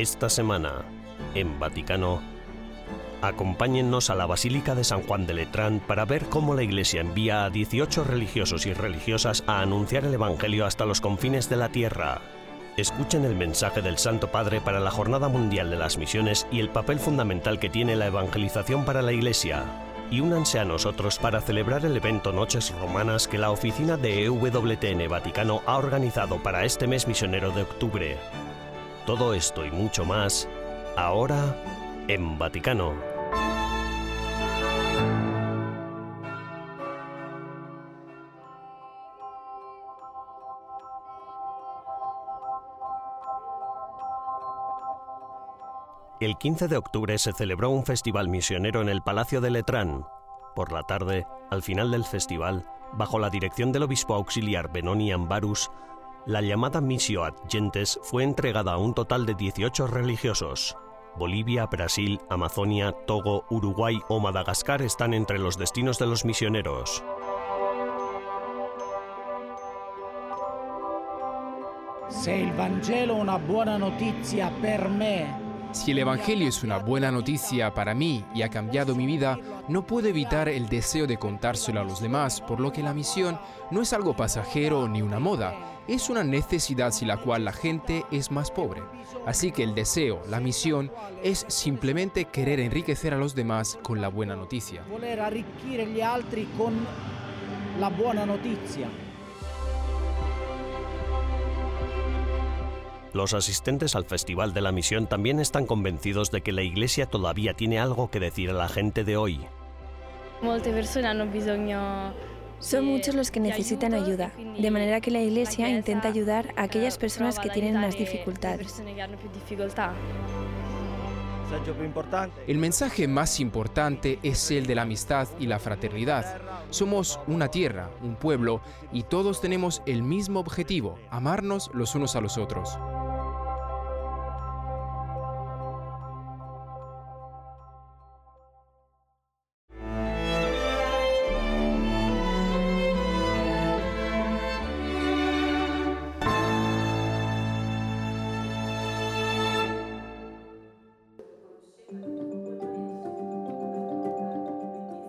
Esta semana, en Vaticano, acompáñennos a la Basílica de San Juan de Letrán para ver cómo la Iglesia envía a 18 religiosos y religiosas a anunciar el Evangelio hasta los confines de la tierra. Escuchen el mensaje del Santo Padre para la Jornada Mundial de las Misiones y el papel fundamental que tiene la evangelización para la Iglesia. Y únanse a nosotros para celebrar el evento Noches Romanas que la oficina de EWTN Vaticano ha organizado para este mes misionero de octubre. Todo esto y mucho más, ahora en Vaticano. El 15 de octubre se celebró un festival misionero en el Palacio de Letrán. Por la tarde, al final del festival, bajo la dirección del obispo auxiliar Benoni Ambarus, la llamada Missio ad Gentes fue entregada a un total de 18 religiosos. Bolivia, Brasil, Amazonia, Togo, Uruguay o Madagascar están entre los destinos de los misioneros. Se il Vangelo una buona notizia per me, Si el Evangelio es una buena noticia para mí y ha cambiado mi vida, no puedo evitar el deseo de contárselo a los demás, por lo que la misión no es algo pasajero ni una moda, es una necesidad sin la cual la gente es más pobre. Así que el deseo, la misión, es simplemente querer enriquecer a los demás con la buena noticia. con la buona notizia. Los asistentes al Festival de la Misión también están convencidos de que la Iglesia todavía tiene algo que decir a la gente de hoy. Son muchos los que necesitan ayuda, de manera que la Iglesia intenta ayudar a aquellas personas que tienen más dificultades. più importante El mensaje más importante es el de la amistad y la fraternidad. Somos una tierra, un pueblo, y todos tenemos el mismo objetivo, amarnos los unos a los otros.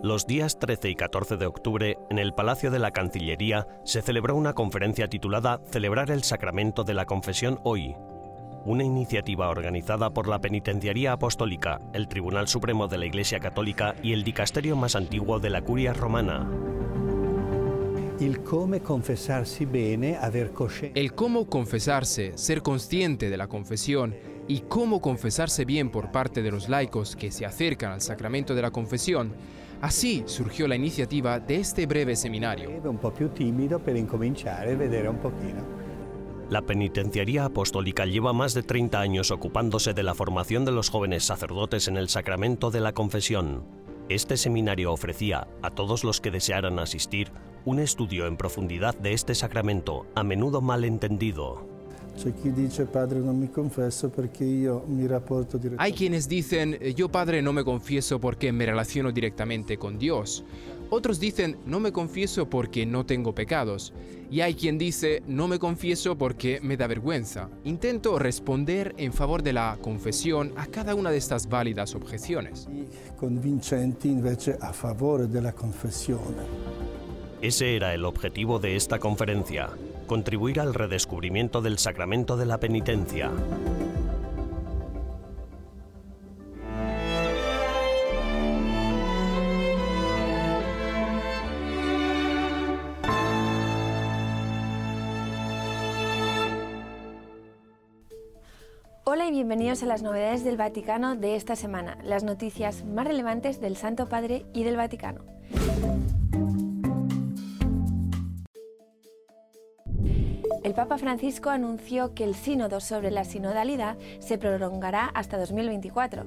Los días 13 y 14 de octubre, en el Palacio de la Cancillería, se celebró una conferencia titulada Celebrar el Sacramento de la Confesión Hoy, una iniciativa organizada por la Penitenciaría Apostólica, el Tribunal Supremo de la Iglesia Católica y el dicasterio más antiguo de la Curia Romana. El cómo confesarse, ser consciente de la confesión y cómo confesarse bien por parte de los laicos que se acercan al sacramento de la confesión, así surgió la iniciativa de este breve seminario. un po' più timido per incominciare e vedere un pochino. La Penitenciaría Apostólica lleva más de 30 años ocupándose de la formación de los jóvenes sacerdotes en el sacramento de la confesión. Este seminario ofrecía a todos los que desearan asistir un estudio en profundidad de este sacramento, a menudo malentendido. C'è Hay quienes dicen, yo padre no me confieso porque me relaciono directamente con Dios. Otros dicen, no me confieso porque no tengo pecados. Y hay quien dice, no me confieso porque me da vergüenza. Intento responder en favor de la confesión a cada una de estas válidas objeciones. convincenti invece a favore della confessione. Ese era el objetivo de esta conferencia, contribuir al redescubrimiento del sacramento de la penitencia. Hola y bienvenidos a las novedades del Vaticano de esta semana, las noticias más relevantes del Santo Padre y del Vaticano. El Papa Francisco anunció que el sínodo sobre la sinodalidad se prolongará hasta 2024.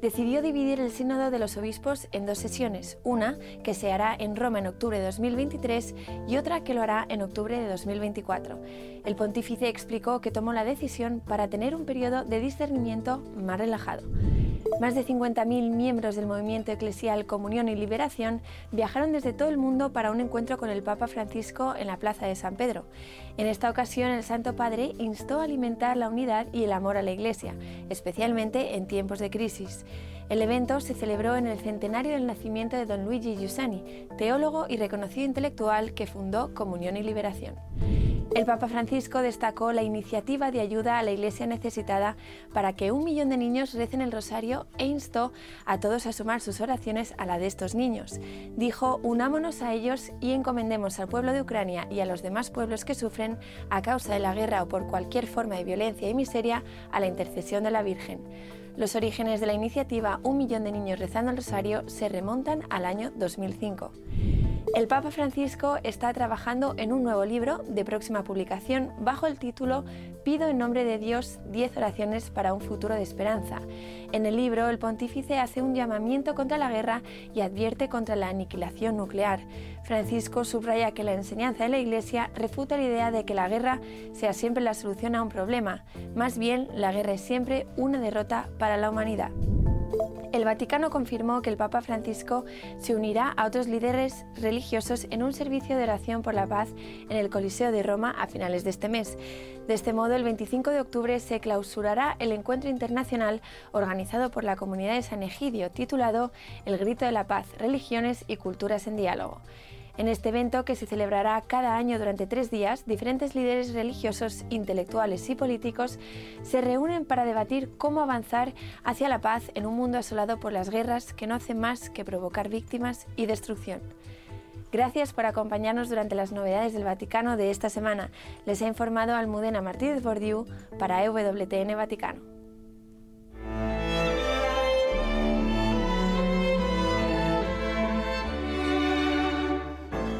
Decidió dividir el sínodo de los obispos en dos sesiones, una que se hará en Roma en octubre de 2023 y otra que lo hará en octubre de 2024. El pontífice explicó que tomó la decisión para tener un periodo de discernimiento más relajado. Más de 50.000 miembros del movimiento eclesial Comunión y Liberación viajaron desde todo el mundo para un encuentro con el Papa Francisco en la Plaza de San Pedro. En esta ocasión, el Santo Padre instó a alimentar la unidad y el amor a la Iglesia, especialmente en tiempos de crisis. El evento se celebró en el centenario del nacimiento de don Luigi Giussani, teólogo y reconocido intelectual que fundó Comunión y Liberación. El Papa Francisco destacó la iniciativa de ayuda a la Iglesia necesitada para que un millón de niños recen el rosario e instó a todos a sumar sus oraciones a la de estos niños. Dijo, unámonos a ellos y encomendemos al pueblo de Ucrania y a los demás pueblos que sufren a causa de la guerra o por cualquier forma de violencia y miseria a la intercesión de la Virgen. Los orígenes de la iniciativa Un millón de niños rezando el rosario se remontan al año 2005. El Papa Francisco está trabajando en un nuevo libro de próxima publicación bajo el título Pido en nombre de Dios 10 oraciones para un futuro de esperanza. En el libro, el pontífice hace un llamamiento contra la guerra y advierte contra la aniquilación nuclear. Francisco subraya que la enseñanza de la Iglesia refuta la idea de que la guerra sea siempre la solución a un problema. Más bien, la guerra es siempre una derrota para la humanidad. El Vaticano confirmó que el Papa Francisco se unirá a otros líderes religiosos en un servicio de oración por la paz en el Coliseo de Roma a finales de este mes. De este modo, el 25 de octubre se clausurará el encuentro internacional organizado por la comunidad de San Egidio, titulado El Grito de la Paz, Religiones y Culturas en Diálogo. En este evento, que se celebrará cada año durante tres días, diferentes líderes religiosos, intelectuales y políticos se reúnen para debatir cómo avanzar hacia la paz en un mundo asolado por las guerras que no hacen más que provocar víctimas y destrucción. Gracias por acompañarnos durante las novedades del Vaticano de esta semana. Les ha informado Almudena Martínez Bordiú para EWTN Vaticano.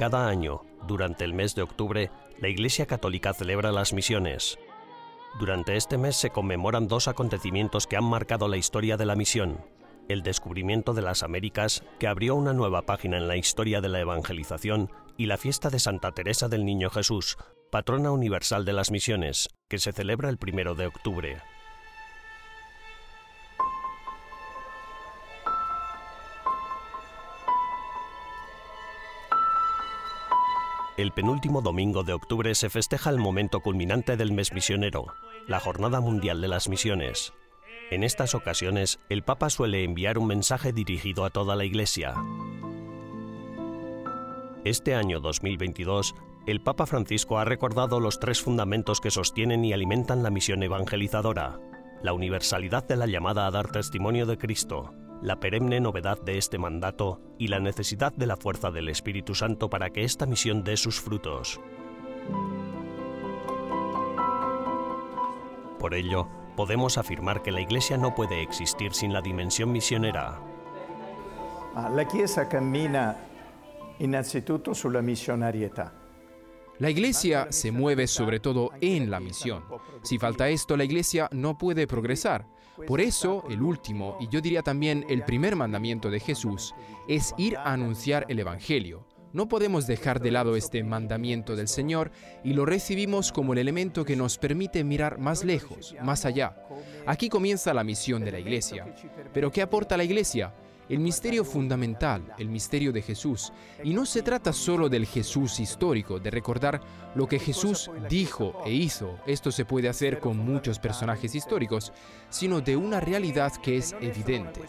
Cada año, durante el mes de octubre, la Iglesia Católica celebra las misiones. Durante este mes se conmemoran dos acontecimientos que han marcado la historia de la misión. El descubrimiento de las Américas, que abrió una nueva página en la historia de la evangelización, y la fiesta de Santa Teresa del Niño Jesús, patrona universal de las misiones, que se celebra el primero de octubre. El penúltimo domingo de octubre se festeja el momento culminante del mes misionero, la Jornada Mundial de las Misiones. En estas ocasiones, el Papa suele enviar un mensaje dirigido a toda la Iglesia. Este año 2022, el Papa Francisco ha recordado los tres fundamentos que sostienen y alimentan la misión evangelizadora, la universalidad de la llamada a dar testimonio de Cristo, la perenne novedad de este mandato y la necesidad de la fuerza del Espíritu Santo para que esta misión dé sus frutos. Por ello, podemos afirmar que la Iglesia no puede existir sin la dimensión misionera. Ah, la Chiesa cammina innanzitutto sulla missionarietà. La iglesia se mueve sobre todo en la misión. Si falta esto, la iglesia no puede progresar. Por eso, el último, y yo diría también el primer mandamiento de Jesús, es ir a anunciar el Evangelio. No podemos dejar de lado este mandamiento del Señor y lo recibimos como el elemento que nos permite mirar más lejos, más allá. Aquí comienza la misión de la Iglesia. Pero ¿qué aporta la Iglesia? El misterio fundamental, el misterio de Jesús. Y no se trata solo del Jesús histórico, de recordar lo que Jesús dijo e hizo. Esto se puede hacer con muchos personajes históricos, sino de una realidad que es evidente.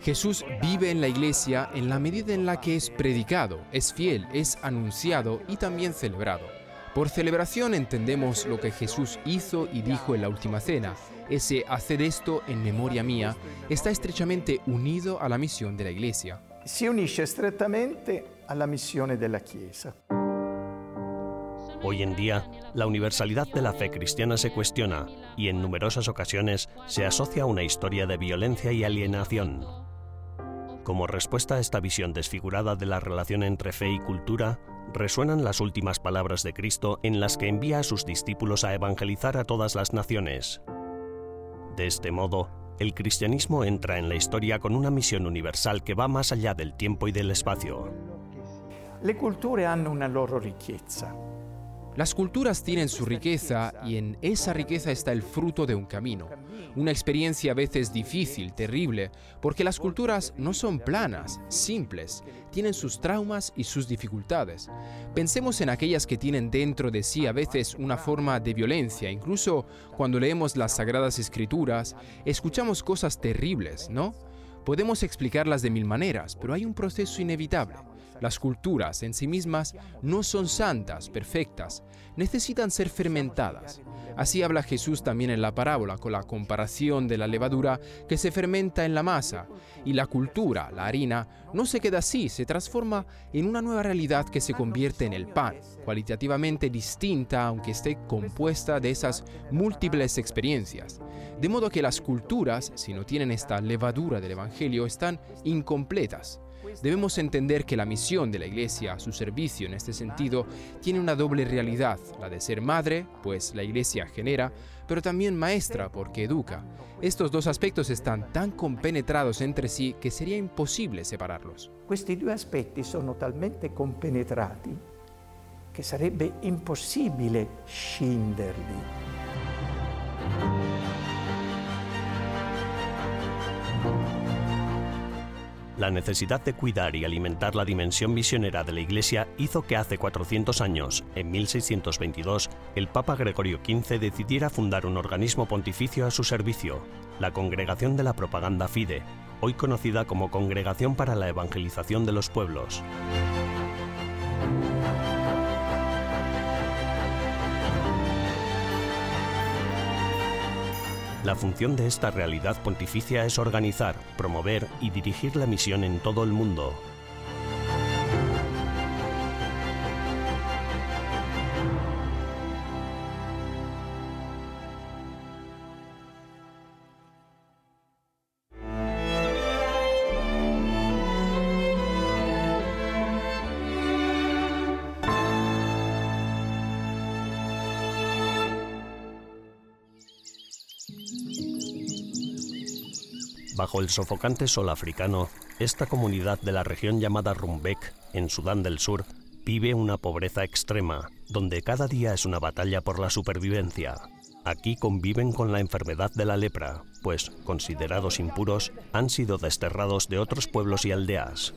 Jesús vive en la iglesia en la medida en la que es predicado, es fiel, es anunciado y también celebrado. Por celebración entendemos lo que Jesús hizo y dijo en la última cena, ese hacer esto en memoria mía está estrechamente unido a la misión de la Iglesia. Se unisce strettamente alla missione della Chiesa. Hoy en día, la universalidad de la fe cristiana se cuestiona y en numerosas ocasiones se asocia a una historia de violencia y alienación. Como respuesta a esta visión desfigurada de la relación entre fe y cultura, resuenan las últimas palabras de Cristo en las que envía a sus discípulos a evangelizar a todas las naciones. De este modo, el cristianismo entra en la historia con una misión universal que va más allá del tiempo y del espacio. Le culture hanno una loro ricchezza. Las culturas tienen su riqueza y en esa riqueza está el fruto de un camino. Una experiencia a veces difícil, terrible, porque las culturas no son planas, simples, tienen sus traumas y sus dificultades. Pensemos en aquellas que tienen dentro de sí a veces una forma de violencia, incluso cuando leemos las sagradas escrituras, escuchamos cosas terribles, ¿no? Podemos explicarlas de mil maneras, pero hay un proceso inevitable. Las culturas en sí mismas no son santas, perfectas, necesitan ser fermentadas. Así habla Jesús también en la parábola con la comparación de la levadura que se fermenta en la masa y la cultura, la harina, no se queda así, se transforma en una nueva realidad que se convierte en el pan, cualitativamente distinta aunque esté compuesta de esas múltiples experiencias. De modo que las culturas, si no tienen esta levadura del Evangelio, están incompletas. Debemos entender que la misión de la Iglesia, su servicio en este sentido, tiene una doble realidad, la de ser madre, pues la Iglesia genera, pero también maestra, porque educa. Estos dos aspectos están tan compenetrados entre sí que sería imposible separarlos. Questi due aspetti sono talmente compenetrati che sarebbe impossibile scinderli. La necesidad de cuidar y alimentar la dimensión misionera de la Iglesia hizo que hace 400 años, en 1622, el Papa Gregorio XV decidiera fundar un organismo pontificio a su servicio, la Congregación de la Propaganda Fide, hoy conocida como Congregación para la Evangelización de los Pueblos. La función de esta realidad pontificia es organizar, promover y dirigir la misión en todo el mundo. Bajo el sofocante sol africano, esta comunidad de la región llamada Rumbek, en Sudán del Sur, vive una pobreza extrema, donde cada día es una batalla por la supervivencia. Aquí conviven con la enfermedad de la lepra, pues, considerados impuros, han sido desterrados de otros pueblos y aldeas.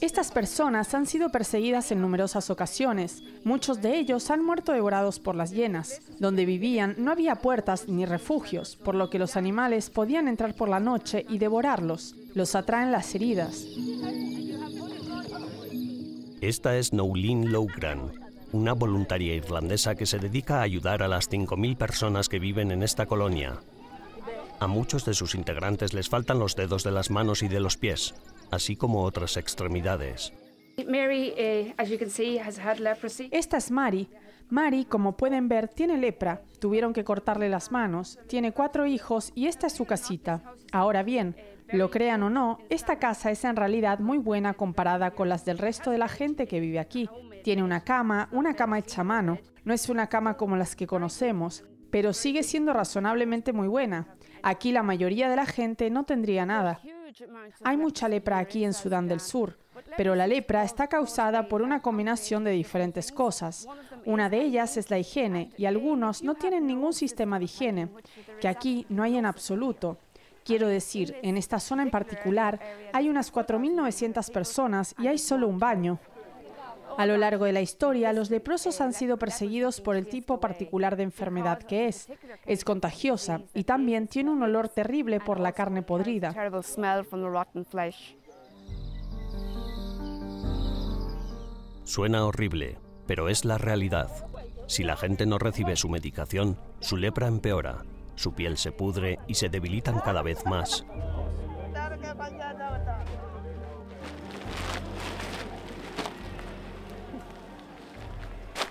Estas personas han sido perseguidas en numerosas ocasiones. Muchos de ellos han muerto devorados por las hienas. Donde vivían no había puertas ni refugios, por lo que los animales podían entrar por la noche y devorarlos. Los atraen las heridas. Esta es Noulin Loughran, una voluntaria irlandesa que se dedica a ayudar a las 5.000 personas que viven en esta colonia. A muchos de sus integrantes les faltan los dedos de las manos y de los pies, así como otras extremidades. Esta es Mary. Mary, como pueden ver, tiene lepra. Tuvieron que cortarle las manos. Tiene cuatro hijos y esta es su casita. Ahora bien, lo crean o no, esta casa es en realidad muy buena comparada con las del resto de la gente que vive aquí. Tiene una cama, una cama hecha a mano. No es una cama como las que conocemos, pero sigue siendo razonablemente muy buena. Aquí la mayoría de la gente no tendría nada. Hay mucha lepra aquí en Sudán del Sur, pero la lepra está causada por una combinación de diferentes cosas. Una de ellas es la higiene y algunos no tienen ningún sistema de higiene, que aquí no hay en absoluto. Quiero decir, en esta zona en particular hay unas 4.900 personas y hay solo un baño. A lo largo de la historia, los leprosos han sido perseguidos por el tipo particular de enfermedad que es. Es contagiosa y también tiene un olor terrible por la carne podrida. Suena horrible, pero es la realidad. Si la gente no recibe su medicación, su lepra empeora, su piel se pudre y se debilitan cada vez más.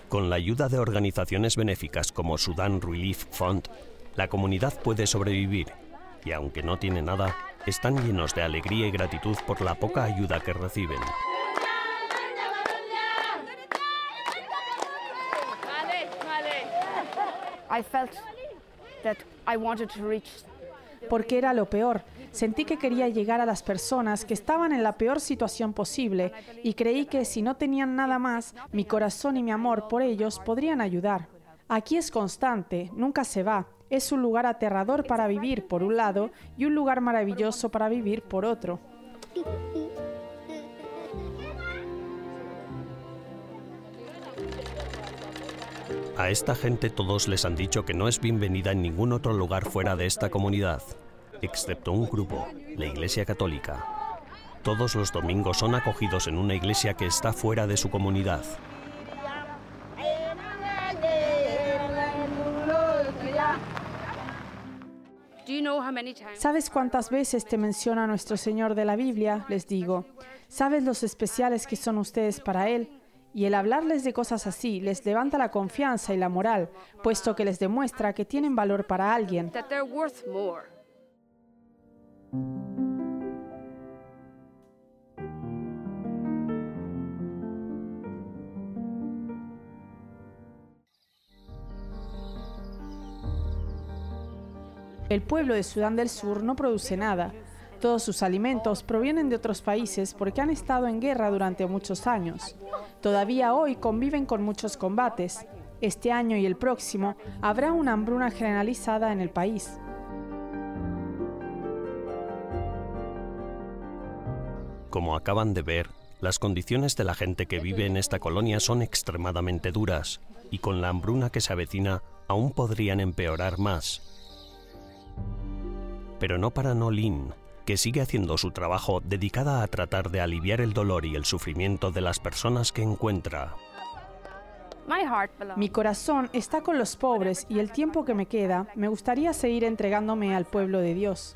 Con la ayuda de organizaciones benéficas como Sudan Relief Fund, la comunidad puede sobrevivir y aunque no tiene nada, están llenos de alegría y gratitud por la poca ayuda que reciben. Porque era lo peor. Sentí que quería llegar a las personas que estaban en la peor situación posible y creí que si no tenían nada más, mi corazón y mi amor por ellos podrían ayudar. Aquí es constante, nunca se va. Es un lugar aterrador para vivir por un lado y un lugar maravilloso para vivir por otro. A esta gente todos les han dicho que no es bienvenida en ningún otro lugar fuera de esta comunidad, excepto un grupo, la Iglesia Católica. Todos los domingos son acogidos en una iglesia que está fuera de su comunidad. ¿Sabes cuántas veces te menciona nuestro Señor de la Biblia? Les digo. ¿Sabes los especiales que son ustedes para Él? Y el hablarles de cosas así les levanta la confianza y la moral, puesto que les demuestra que tienen valor para alguien. El pueblo de Sudán del Sur no produce nada. Todos sus alimentos provienen de otros países porque han estado en guerra durante muchos años. Todavía hoy conviven con muchos combates. Este año y el próximo habrá una hambruna generalizada en el país. Como acaban de ver, las condiciones de la gente que vive en esta colonia son extremadamente duras y con la hambruna que se avecina aún podrían empeorar más pero no para Nolin, que sigue haciendo su trabajo dedicada a tratar de aliviar el dolor y el sufrimiento de las personas que encuentra. Mi corazón está con los pobres y el tiempo que me queda me gustaría seguir entregándome al pueblo de Dios.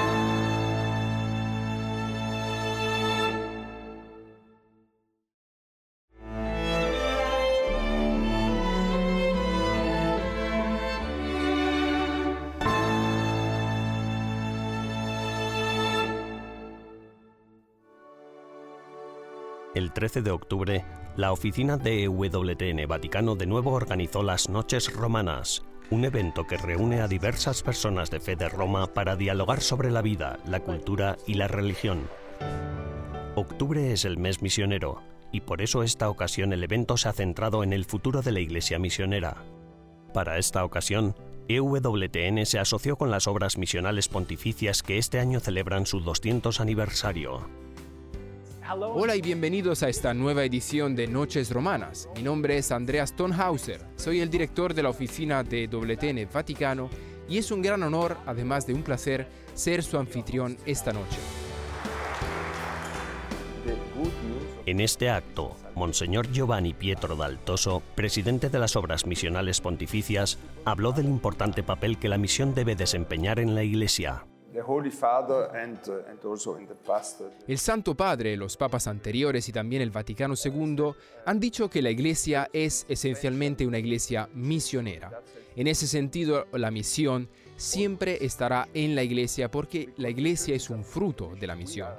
El 13 de octubre, la oficina de EWTN Vaticano de nuevo organizó las Noches Romanas, un evento que reúne a diversas personas de fe de Roma para dialogar sobre la vida, la cultura y la religión. Octubre es el mes misionero, y por eso esta ocasión el evento se ha centrado en el futuro de la Iglesia misionera. Para esta ocasión, EWTN se asoció con las obras misionales pontificias que este año celebran su 200 aniversario. Hola y bienvenidos a esta nueva edición de Noches Romanas. Mi nombre es Andreas Tonhauser, soy el director de la oficina de WTN Vaticano y es un gran honor, además de un placer, ser su anfitrión esta noche. En este acto, Monseñor Giovanni Pietro Daltoso, presidente de las Obras Misionales Pontificias, habló del importante papel que la misión debe desempeñar en la Iglesia. El Santo Padre, los papas anteriores y también el Vaticano II han dicho que la Iglesia es esencialmente una Iglesia misionera. En ese sentido, la misión siempre estará en la Iglesia porque la Iglesia es un fruto de la misión.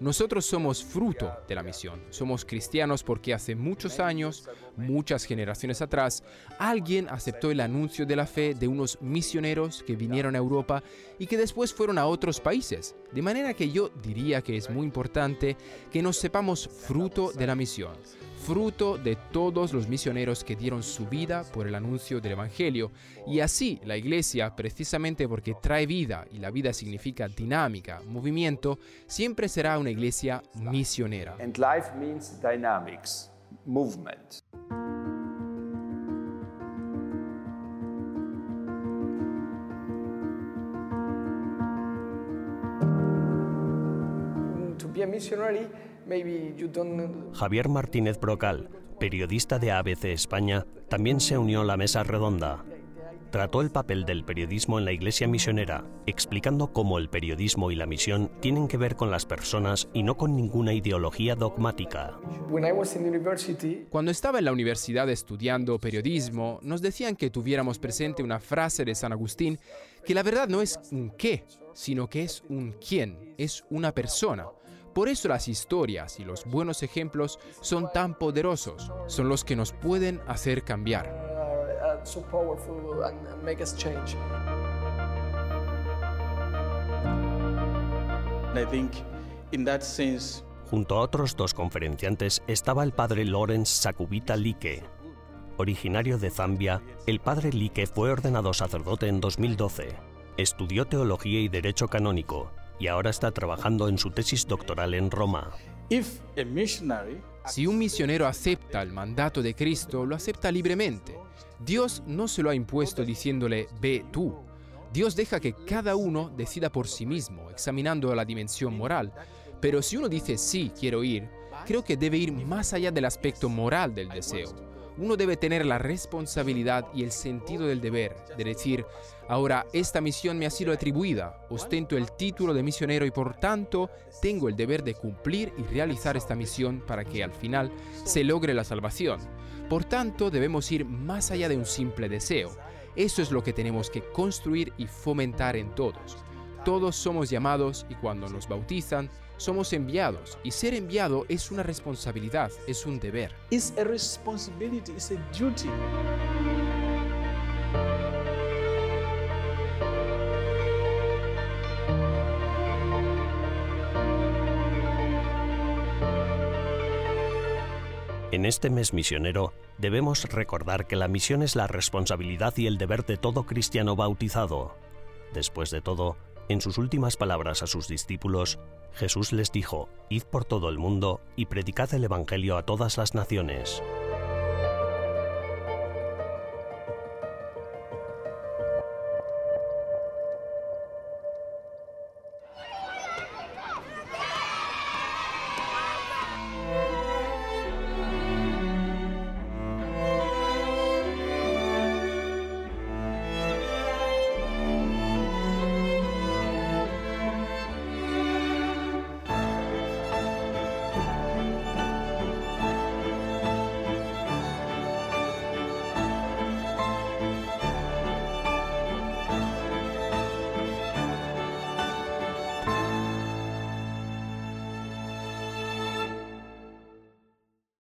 Nosotros somos fruto de la misión. Somos cristianos porque hace muchos años, muchas generaciones atrás, alguien aceptó el anuncio de la fe de unos misioneros que vinieron a Europa y que después fueron a otros países. De manera que yo diría que es muy importante que nos sepamos fruto de la misión fruto de todos los misioneros que dieron su vida por el anuncio del Evangelio. Y así la iglesia, precisamente porque trae vida y la vida significa dinámica, movimiento, siempre será una iglesia misionera. And life means dynamics, movement. Javier Martínez Brocal, periodista de ABC España, también se unió a la mesa redonda. Trató el papel del periodismo en la iglesia misionera, explicando cómo el periodismo y la misión tienen que ver con las personas y no con ninguna ideología dogmática. Cuando estaba en la universidad estudiando periodismo, nos decían que tuviéramos presente una frase de San Agustín, que la verdad no es un qué, sino que es un quién, es una persona. Por eso las historias y los buenos ejemplos son tan poderosos, son los que nos pueden hacer cambiar. Junto a otros dos conferenciantes estaba el padre Lawrence Sakubita Like. Originario de Zambia, el padre Like fue ordenado sacerdote en 2012. Estudió teología y derecho canónico y ahora está trabajando en su tesis doctoral en Roma. Si un misionero acepta el mandato de Cristo, lo acepta libremente. Dios no se lo ha impuesto diciéndole, ve tú. Dios deja que cada uno decida por sí mismo, examinando la dimensión moral. Pero si uno dice, sí, quiero ir, creo que debe ir más allá del aspecto moral del deseo uno debe tener la responsabilidad y el sentido del deber, de decir, ahora esta misión me ha sido atribuida, ostento el título de misionero y por tanto tengo el deber de cumplir y realizar esta misión para que al final se logre la salvación. Por tanto, debemos ir más allá de un simple deseo. Eso es lo que tenemos que construir y fomentar en todos. Todos somos llamados y cuando nos bautizan, somos enviados y ser enviado es una responsabilidad, es un deber. En este mes misionero debemos recordar que la misión es la responsabilidad y el deber de todo cristiano bautizado. Después de todo, en sus últimas palabras a sus discípulos, Jesús les dijo, Id por todo el mundo y predicad el Evangelio a todas las naciones.